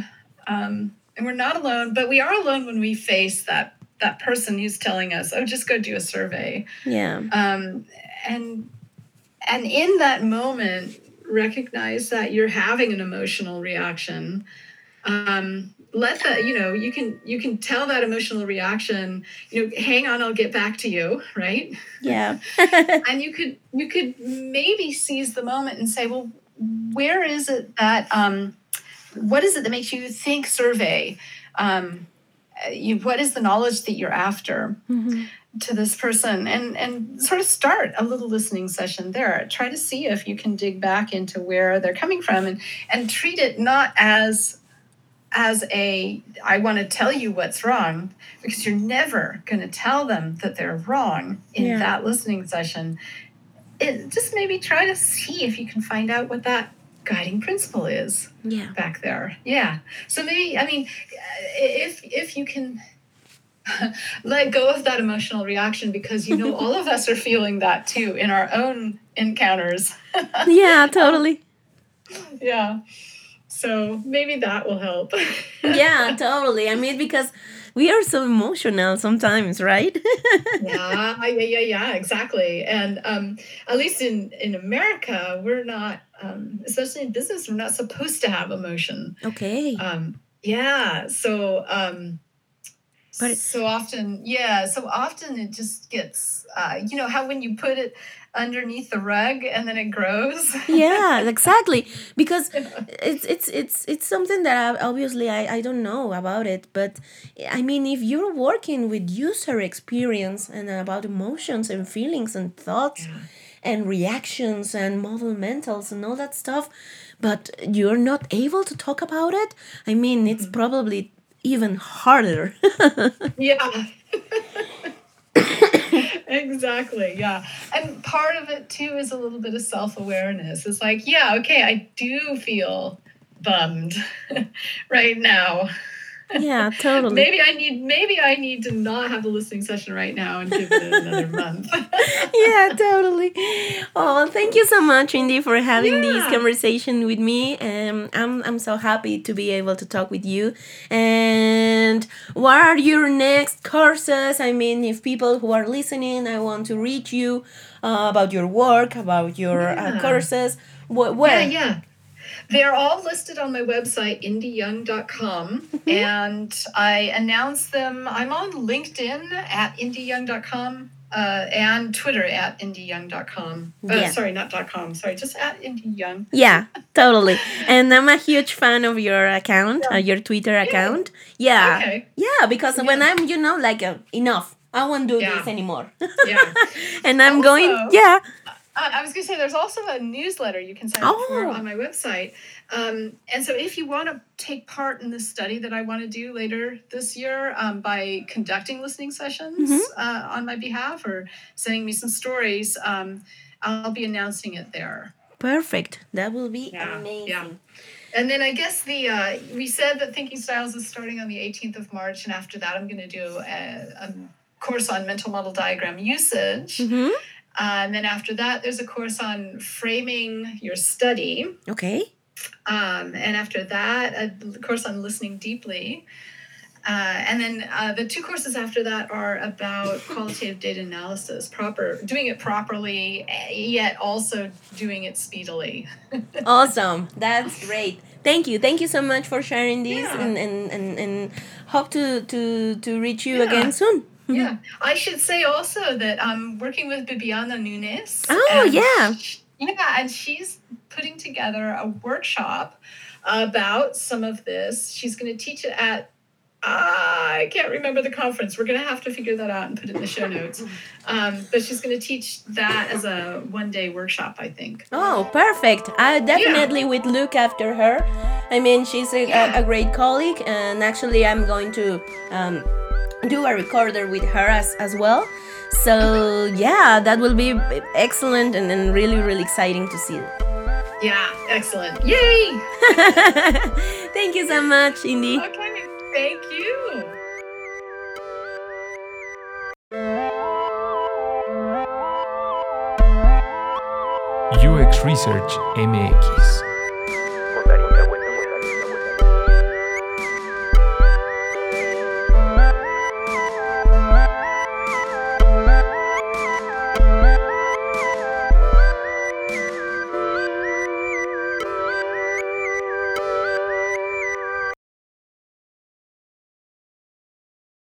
um, and we're not alone. But we are alone when we face that that person who's telling us, "Oh, just go do a survey." Yeah. Um, and and in that moment, recognize that you're having an emotional reaction. Um, let that you know you can you can tell that emotional reaction you know hang on i'll get back to you right Yeah. and you could you could maybe seize the moment and say well where is it that um what is it that makes you think survey um you what is the knowledge that you're after Mhm. to this person and and sort of start a little listening session there try to see if you can dig back into where they're coming from and and treat it not as as a i want to tell you what's wrong because you're never going to tell them that they're wrong in Yeah. that listening session it just maybe try to see if you can find out what that guiding principle is Yeah. back there. Yeah. So maybe I mean, if if you can let go of that emotional reaction because you know all of us are feeling that too in our own encounters. Yeah, totally. yeah. So maybe that will help. Yeah, totally. I mean, because we are so emotional sometimes, right? yeah, yeah, yeah, yeah, exactly. And um, at least in in America, we're not, um, especially in business, we're not supposed to have emotion. okay. um yeah so um But it- so often yeah so often it just gets uh you know how when you put it underneath the rug and then it grows? Yeah exactly. Because it's it's it's it's something that I, obviously I, I don't know about it but i mean if you're working with user experience and about emotions and feelings and thoughts Yeah. and reactions and model mentals and all that stuff but you're not able to talk about it i mean it's probably even harder. Yeah. Exactly yeah. And part of it too is a little bit of self-awareness. It's like yeah okay i do feel bummed right now yeah totally maybe i need maybe i need to not have a listening session right now and give it another month yeah, totally. Oh, thank you so much, Indi, for having this conversation with me. Um, I'm I'm so happy to be able to talk with you. And what are your next courses? I mean, if people who are listening, I want to reach you uh, about your work, about your uh, courses. What? where? Yeah, yeah. They're all listed on my website, indiyoung.com. And I announce them. I'm on LinkedIn at indiyoung.com uh, and Twitter at indiyoung.com. Uh, Yeah. Sorry, not .com. Sorry, just at indiyoung. Yeah, totally. And I'm a huge fan of your account, uh, your Twitter account. Yeah. Okay. Yeah, because when I'm, you know, like uh, enough, I won't do Yeah. this anymore. Yeah. and I'm going, yeah, Uh, I was going to say there's also a newsletter you can sign up for Oh. on my website. Um, and so if you want to take part in the study that I want to do later this year um, by conducting listening sessions Mhm. uh, on my behalf or sending me some stories, um, I'll be announcing it there. perfect. That will be Yeah, amazing. yeah. And then I guess the uh, we said that Thinking Styles is starting on the 18th of March, and after that, I'm going to do a, a course on mental model diagram usage. hmm Uh, and then after that, there's a course on framing your study. Okay. Um, and after that, a course on listening deeply. Uh, and then uh, the two courses after that are about qualitative data analysis, proper doing it properly, yet also doing it speedily. Awesome. That's great. Thank you. Thank you so much for sharing this Yeah. and, and, and, and hope to, to, to reach you Yeah. again soon. Yeah, I should say also that I'm working with Bibiana Nunes. Oh, yeah. sh- yeah, and she's putting together a workshop about some of this. She's going to teach it at. I can't remember the conference. We're going to have to figure that out and put it in the show notes. Um, but she's going to teach that as a one day workshop, I think. Oh, perfect. I definitely would look after her. I mean, she's a, Yeah. a, a great colleague, and actually, I'm going to um, do a recorder with her as, as well. So, yeah, that will be excellent and, and really, really exciting to see. Yeah, excellent. Yay! Thank you so much, Indi. Okay, thank you. UX Research MX.